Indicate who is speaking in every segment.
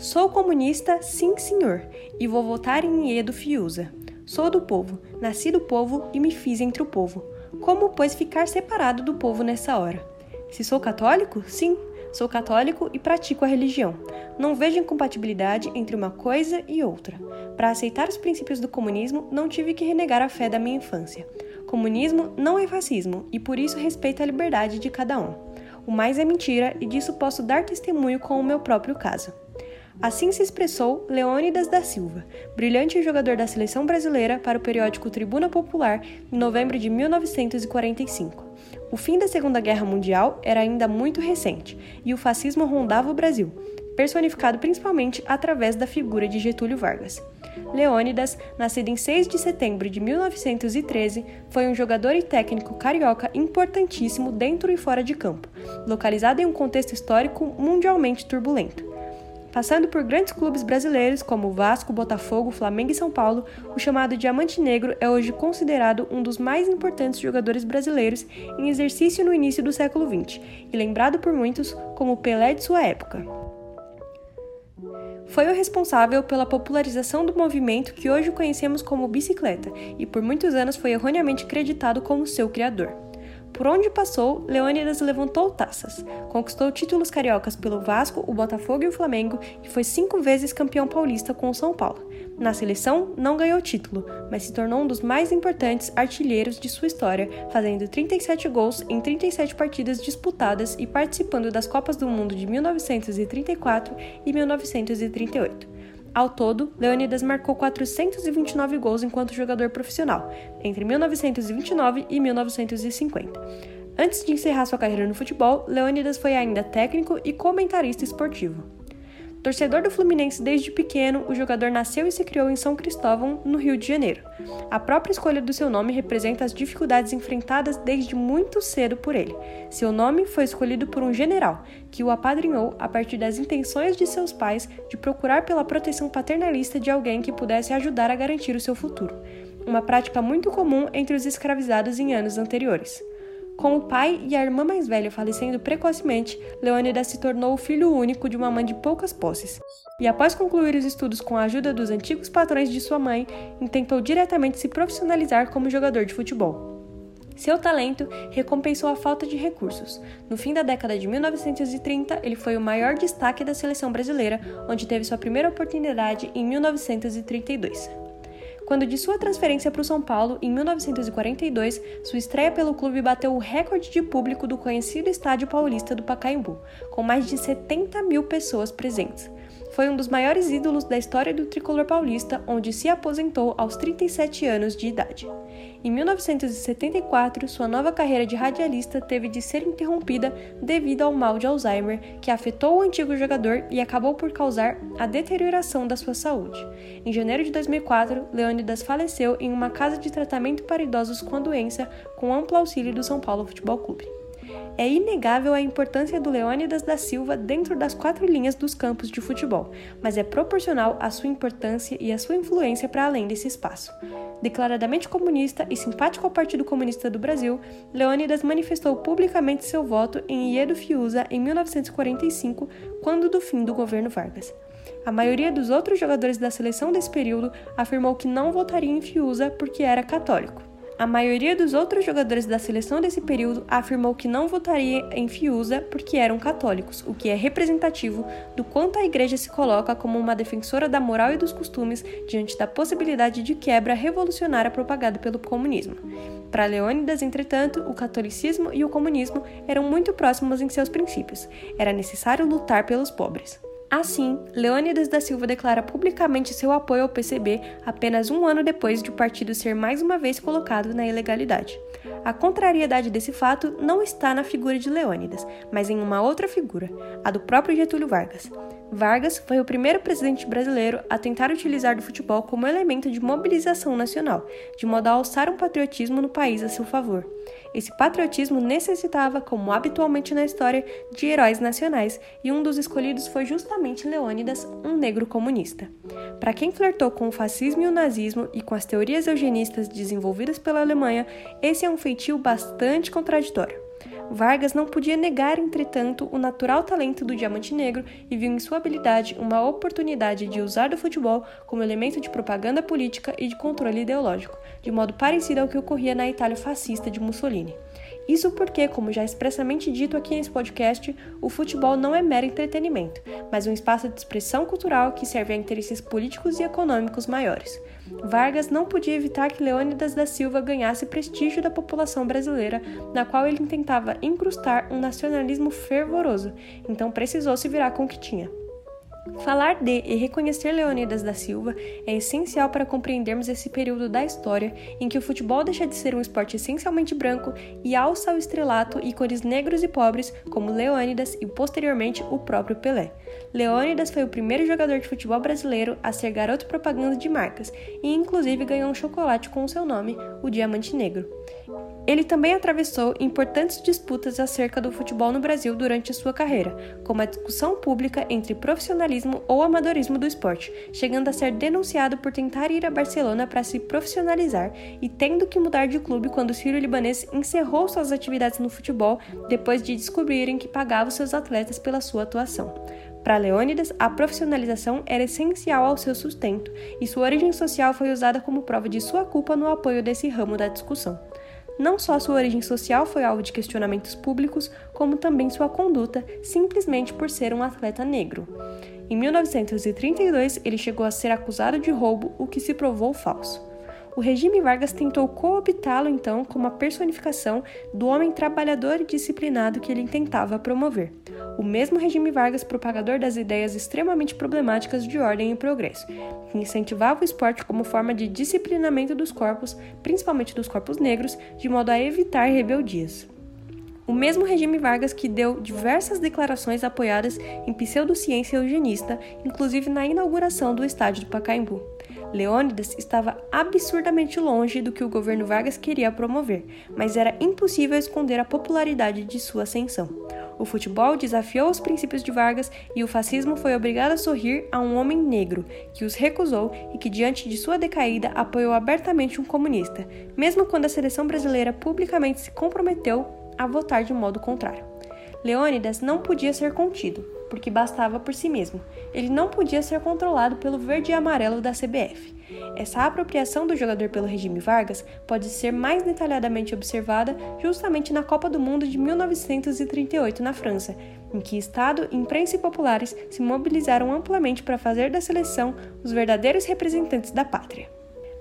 Speaker 1: Sou comunista, sim senhor, e vou votar em Edo Fiuza. Sou do povo, nasci do povo e me fiz entre o povo. Como, pois, ficar separado do povo nessa hora? Se sou católico? Sim, sou católico e pratico a religião. Não vejo incompatibilidade entre uma coisa e outra. Para aceitar os princípios do comunismo, não tive que renegar a fé da minha infância. Comunismo não é fascismo e por isso respeito a liberdade de cada um. O mais é mentira e disso posso dar testemunho com o meu próprio caso. Assim se expressou Leônidas da Silva, brilhante jogador da seleção brasileira para o periódico Tribuna Popular em novembro de 1945. O fim da Segunda Guerra Mundial era ainda muito recente e o fascismo rondava o Brasil, personificado principalmente através da figura de Getúlio Vargas. Leônidas, nascido em 6 de setembro de 1913, foi um jogador e técnico carioca importantíssimo dentro e fora de campo, localizado em um contexto histórico mundialmente turbulento. Passando por grandes clubes brasileiros como Vasco, Botafogo, Flamengo e São Paulo, o chamado Diamante Negro é hoje considerado um dos mais importantes jogadores brasileiros em exercício no início do século XX e lembrado por muitos como Pelé de sua época. Foi o responsável pela popularização do movimento que hoje conhecemos como bicicleta e por muitos anos foi erroneamente creditado como seu criador. Por onde passou, Leônidas levantou taças, conquistou títulos cariocas pelo Vasco, o Botafogo e o Flamengo e foi cinco vezes campeão paulista com o São Paulo. Na seleção, não ganhou título, mas se tornou um dos mais importantes artilheiros de sua história, fazendo 37 gols em 37 partidas disputadas e participando das Copas do Mundo de 1934 e 1938. Ao todo, Leônidas marcou 429 gols enquanto jogador profissional, entre 1929 e 1950. Antes de encerrar sua carreira no futebol, Leônidas foi ainda técnico e comentarista esportivo. Torcedor do Fluminense desde pequeno, o jogador nasceu e se criou em São Cristóvão, no Rio de Janeiro. A própria escolha do seu nome representa as dificuldades enfrentadas desde muito cedo por ele. Seu nome foi escolhido por um general, que o apadrinhou a partir das intenções de seus pais de procurar pela proteção paternalista de alguém que pudesse ajudar a garantir o seu futuro. Uma prática muito comum entre os escravizados em anos anteriores. Com o pai e a irmã mais velha falecendo precocemente, Leônidas se tornou o filho único de uma mãe de poucas posses. E após concluir os estudos com a ajuda dos antigos patrões de sua mãe, intentou diretamente se profissionalizar como jogador de futebol. Seu talento recompensou a falta de recursos. No fim da década de 1930, ele foi o maior destaque da seleção brasileira, onde teve sua primeira oportunidade em 1932 quando de sua transferência para o São Paulo em 1942, sua estreia pelo clube bateu o recorde de público do conhecido Estádio Paulista do Pacaembu, com mais de 70 mil pessoas presentes foi um dos maiores ídolos da história do tricolor paulista, onde se aposentou aos 37 anos de idade. Em 1974, sua nova carreira de radialista teve de ser interrompida devido ao mal de Alzheimer, que afetou o antigo jogador e acabou por causar a deterioração da sua saúde. Em janeiro de 2004, Leônidas faleceu em uma casa de tratamento para idosos com a doença, com amplo auxílio do São Paulo Futebol Clube. É inegável a importância do Leônidas da Silva dentro das quatro linhas dos campos de futebol, mas é proporcional à sua importância e à sua influência para além desse espaço. Declaradamente comunista e simpático ao Partido Comunista do Brasil, Leônidas manifestou publicamente seu voto em Iedo Fiuza em 1945, quando do fim do governo Vargas. A maioria dos outros jogadores da seleção desse período afirmou que não votaria em Fiuza porque era católico. A maioria dos outros jogadores da seleção desse período afirmou que não votaria em Fiuza porque eram católicos, o que é representativo do quanto a igreja se coloca como uma defensora da moral e dos costumes diante da possibilidade de quebra revolucionária propagada pelo comunismo. Para Leônidas, entretanto, o catolicismo e o comunismo eram muito próximos em seus princípios. Era necessário lutar pelos pobres. Assim, Leônidas da Silva declara publicamente seu apoio ao PCB apenas um ano depois de o partido ser mais uma vez colocado na ilegalidade. A contrariedade desse fato não está na figura de Leônidas, mas em uma outra figura, a do próprio Getúlio Vargas. Vargas foi o primeiro presidente brasileiro a tentar utilizar do futebol como elemento de mobilização nacional, de modo a alçar um patriotismo no país a seu favor. Esse patriotismo necessitava, como habitualmente na história, de heróis nacionais, e um dos escolhidos foi justamente Leônidas, um negro comunista. Para quem flertou com o fascismo e o nazismo e com as teorias eugenistas desenvolvidas pela Alemanha, esse é um feitio bastante contraditório. Vargas não podia negar, entretanto, o natural talento do Diamante Negro e viu em sua habilidade uma oportunidade de usar do futebol como elemento de propaganda política e de controle ideológico, de modo parecido ao que ocorria na Itália fascista de Mussolini. Isso porque, como já expressamente dito aqui nesse podcast, o futebol não é mero entretenimento, mas um espaço de expressão cultural que serve a interesses políticos e econômicos maiores. Vargas não podia evitar que Leônidas da Silva ganhasse prestígio da população brasileira, na qual ele tentava incrustar um nacionalismo fervoroso, então precisou se virar com o que tinha. Falar de e reconhecer Leônidas da Silva é essencial para compreendermos esse período da história em que o futebol deixa de ser um esporte essencialmente branco e alça ao estrelato ícones negros e pobres como Leônidas e posteriormente o próprio Pelé. Leônidas foi o primeiro jogador de futebol brasileiro a ser garoto propaganda de marcas e inclusive ganhou um chocolate com o seu nome, o Diamante Negro. Ele também atravessou importantes disputas acerca do futebol no Brasil durante sua carreira, como a discussão pública entre profissionalismo ou amadorismo do esporte, chegando a ser denunciado por tentar ir a Barcelona para se profissionalizar e tendo que mudar de clube quando o Ciro Libanês encerrou suas atividades no futebol depois de descobrirem que pagava seus atletas pela sua atuação. Para Leônidas, a profissionalização era essencial ao seu sustento, e sua origem social foi usada como prova de sua culpa no apoio desse ramo da discussão. Não só sua origem social foi alvo de questionamentos públicos, como também sua conduta, simplesmente por ser um atleta negro. Em 1932, ele chegou a ser acusado de roubo, o que se provou falso. O regime Vargas tentou cooptá-lo então como a personificação do homem trabalhador e disciplinado que ele tentava promover. O mesmo regime Vargas propagador das ideias extremamente problemáticas de ordem e progresso, que incentivava o esporte como forma de disciplinamento dos corpos, principalmente dos corpos negros, de modo a evitar rebeldias. O mesmo regime Vargas que deu diversas declarações apoiadas em pseudociência eugenista, inclusive na inauguração do estádio do Pacaembu. Leônidas estava absurdamente longe do que o governo Vargas queria promover, mas era impossível esconder a popularidade de sua ascensão. O futebol desafiou os princípios de Vargas e o fascismo foi obrigado a sorrir a um homem negro, que os recusou e que, diante de sua decaída, apoiou abertamente um comunista, mesmo quando a seleção brasileira publicamente se comprometeu a votar de modo contrário. Leônidas não podia ser contido, porque bastava por si mesmo. Ele não podia ser controlado pelo verde e amarelo da CBF. Essa apropriação do jogador pelo regime Vargas pode ser mais detalhadamente observada justamente na Copa do Mundo de 1938 na França, em que Estado, imprensa e populares se mobilizaram amplamente para fazer da seleção os verdadeiros representantes da pátria.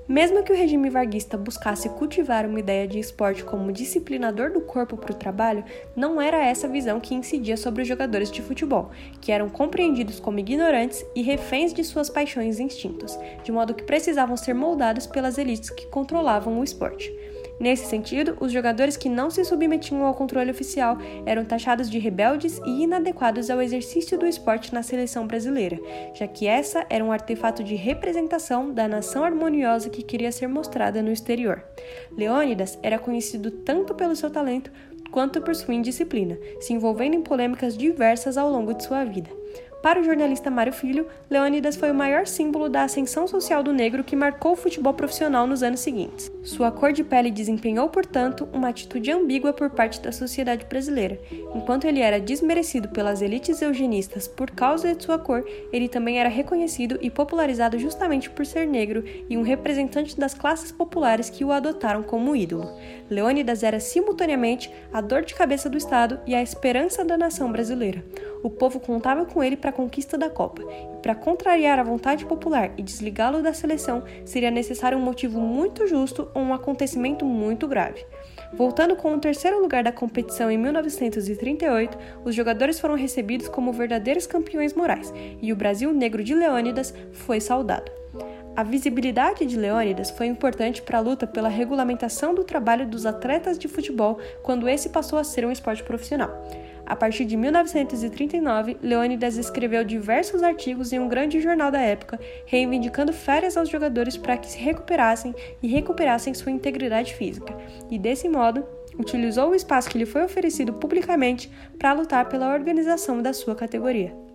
Speaker 1: Mesmo que o regime varguista buscasse cultivar uma ideia de esporte como disciplinador do corpo para o trabalho, não era essa a visão que incidia sobre os jogadores de futebol, que eram compreendidos como ignorantes e reféns de suas paixões e instintos, de modo que precisavam ser moldados pelas elites que controlavam o esporte. Nesse sentido, os jogadores que não se submetiam ao controle oficial eram taxados de rebeldes e inadequados ao exercício do esporte na seleção brasileira, já que essa era um artefato de representação da nação harmoniosa que queria ser mostrada no exterior. Leônidas era conhecido tanto pelo seu talento quanto por sua indisciplina, se envolvendo em polêmicas diversas ao longo de sua vida. Para o jornalista Mário Filho, Leônidas foi o maior símbolo da ascensão social do negro que marcou o futebol profissional nos anos seguintes. Sua cor de pele desempenhou, portanto, uma atitude ambígua por parte da sociedade brasileira. Enquanto ele era desmerecido pelas elites eugenistas por causa de sua cor, ele também era reconhecido e popularizado justamente por ser negro e um representante das classes populares que o adotaram como ídolo. Leônidas era simultaneamente a dor de cabeça do Estado e a esperança da nação brasileira. O povo contava com ele para a conquista da Copa. E para contrariar a vontade popular e desligá-lo da seleção, seria necessário um motivo muito justo ou um acontecimento muito grave. Voltando com o terceiro lugar da competição em 1938, os jogadores foram recebidos como verdadeiros campeões morais e o Brasil Negro de Leônidas foi saudado. A visibilidade de Leônidas foi importante para a luta pela regulamentação do trabalho dos atletas de futebol quando esse passou a ser um esporte profissional. A partir de 1939, Leônidas escreveu diversos artigos em um grande jornal da época, reivindicando férias aos jogadores para que se recuperassem e recuperassem sua integridade física, e desse modo utilizou o espaço que lhe foi oferecido publicamente para lutar pela organização da sua categoria.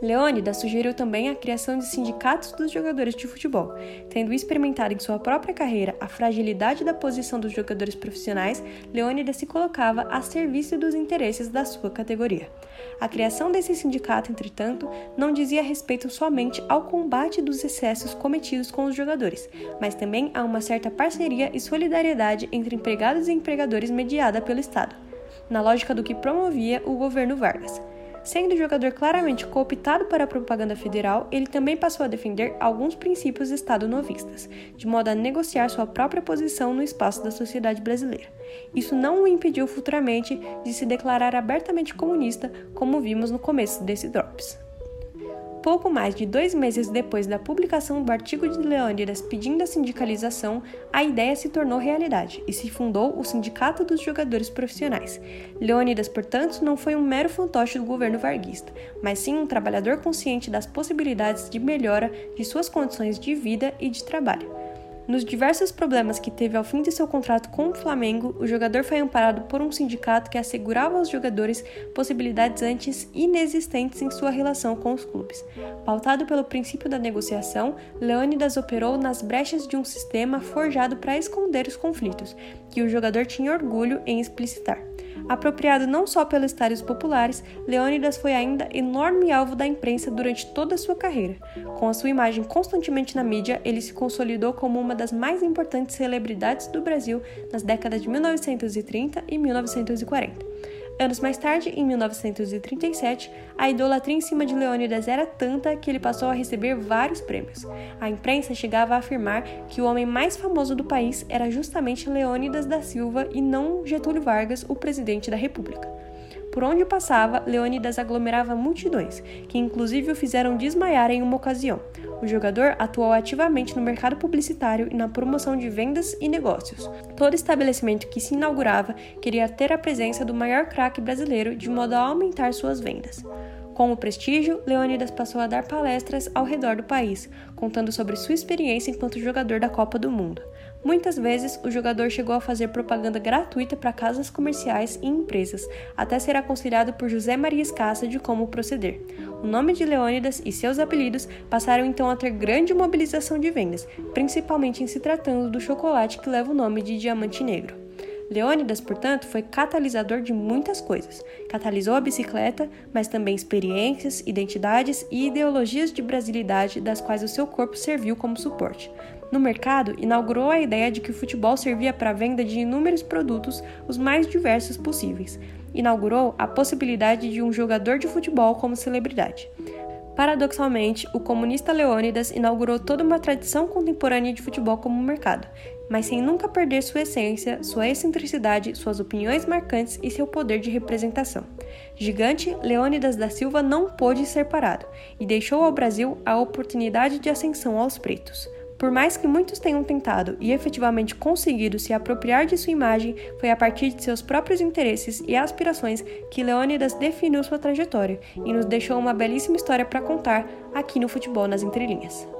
Speaker 1: Leônidas sugeriu também a criação de sindicatos dos jogadores de futebol. Tendo experimentado em sua própria carreira a fragilidade da posição dos jogadores profissionais, Leônidas se colocava a serviço dos interesses da sua categoria. A criação desse sindicato, entretanto, não dizia respeito somente ao combate dos excessos cometidos com os jogadores, mas também a uma certa parceria e solidariedade entre empregados e empregadores mediada pelo Estado, na lógica do que promovia o governo Vargas. Sendo o jogador claramente cooptado para a propaganda federal, ele também passou a defender alguns princípios estado-novistas, de modo a negociar sua própria posição no espaço da sociedade brasileira. Isso não o impediu futuramente de se declarar abertamente comunista, como vimos no começo desse Drops. Pouco mais de dois meses depois da publicação do artigo de Leônidas pedindo a sindicalização, a ideia se tornou realidade e se fundou o Sindicato dos Jogadores Profissionais. Leônidas, portanto, não foi um mero fantoche do governo varguista, mas sim um trabalhador consciente das possibilidades de melhora de suas condições de vida e de trabalho. Nos diversos problemas que teve ao fim de seu contrato com o Flamengo, o jogador foi amparado por um sindicato que assegurava aos jogadores possibilidades antes inexistentes em sua relação com os clubes. Pautado pelo princípio da negociação, Leônidas operou nas brechas de um sistema forjado para esconder os conflitos, que o jogador tinha orgulho em explicitar. Apropriado não só pelos estádios populares, Leônidas foi ainda enorme alvo da imprensa durante toda a sua carreira. Com a sua imagem constantemente na mídia, ele se consolidou como uma das mais importantes celebridades do Brasil nas décadas de 1930 e 1940. Anos mais tarde, em 1937, a idolatria em cima de Leônidas era tanta que ele passou a receber vários prêmios. A imprensa chegava a afirmar que o homem mais famoso do país era justamente Leônidas da Silva e não Getúlio Vargas, o presidente da República. Por onde passava, Leônidas aglomerava multidões, que inclusive o fizeram desmaiar em uma ocasião. O jogador atuou ativamente no mercado publicitário e na promoção de vendas e negócios. Todo estabelecimento que se inaugurava queria ter a presença do maior craque brasileiro de modo a aumentar suas vendas. Com o prestígio, Leônidas passou a dar palestras ao redor do país, contando sobre sua experiência enquanto jogador da Copa do Mundo. Muitas vezes, o jogador chegou a fazer propaganda gratuita para casas comerciais e empresas, até ser aconselhado por José Maria Escassa de como proceder. O nome de Leônidas e seus apelidos passaram então a ter grande mobilização de vendas, principalmente em se tratando do chocolate que leva o nome de Diamante Negro. Leônidas, portanto, foi catalisador de muitas coisas. Catalisou a bicicleta, mas também experiências, identidades e ideologias de brasilidade das quais o seu corpo serviu como suporte. No mercado, inaugurou a ideia de que o futebol servia para a venda de inúmeros produtos, os mais diversos possíveis. Inaugurou a possibilidade de um jogador de futebol como celebridade. Paradoxalmente, o comunista Leônidas inaugurou toda uma tradição contemporânea de futebol como mercado, mas sem nunca perder sua essência, sua excentricidade, suas opiniões marcantes e seu poder de representação. Gigante, Leônidas da Silva não pôde ser parado e deixou ao Brasil a oportunidade de ascensão aos pretos. Por mais que muitos tenham tentado e efetivamente conseguido se apropriar de sua imagem, foi a partir de seus próprios interesses e aspirações que Leônidas definiu sua trajetória e nos deixou uma belíssima história para contar aqui no Futebol nas Entrelinhas.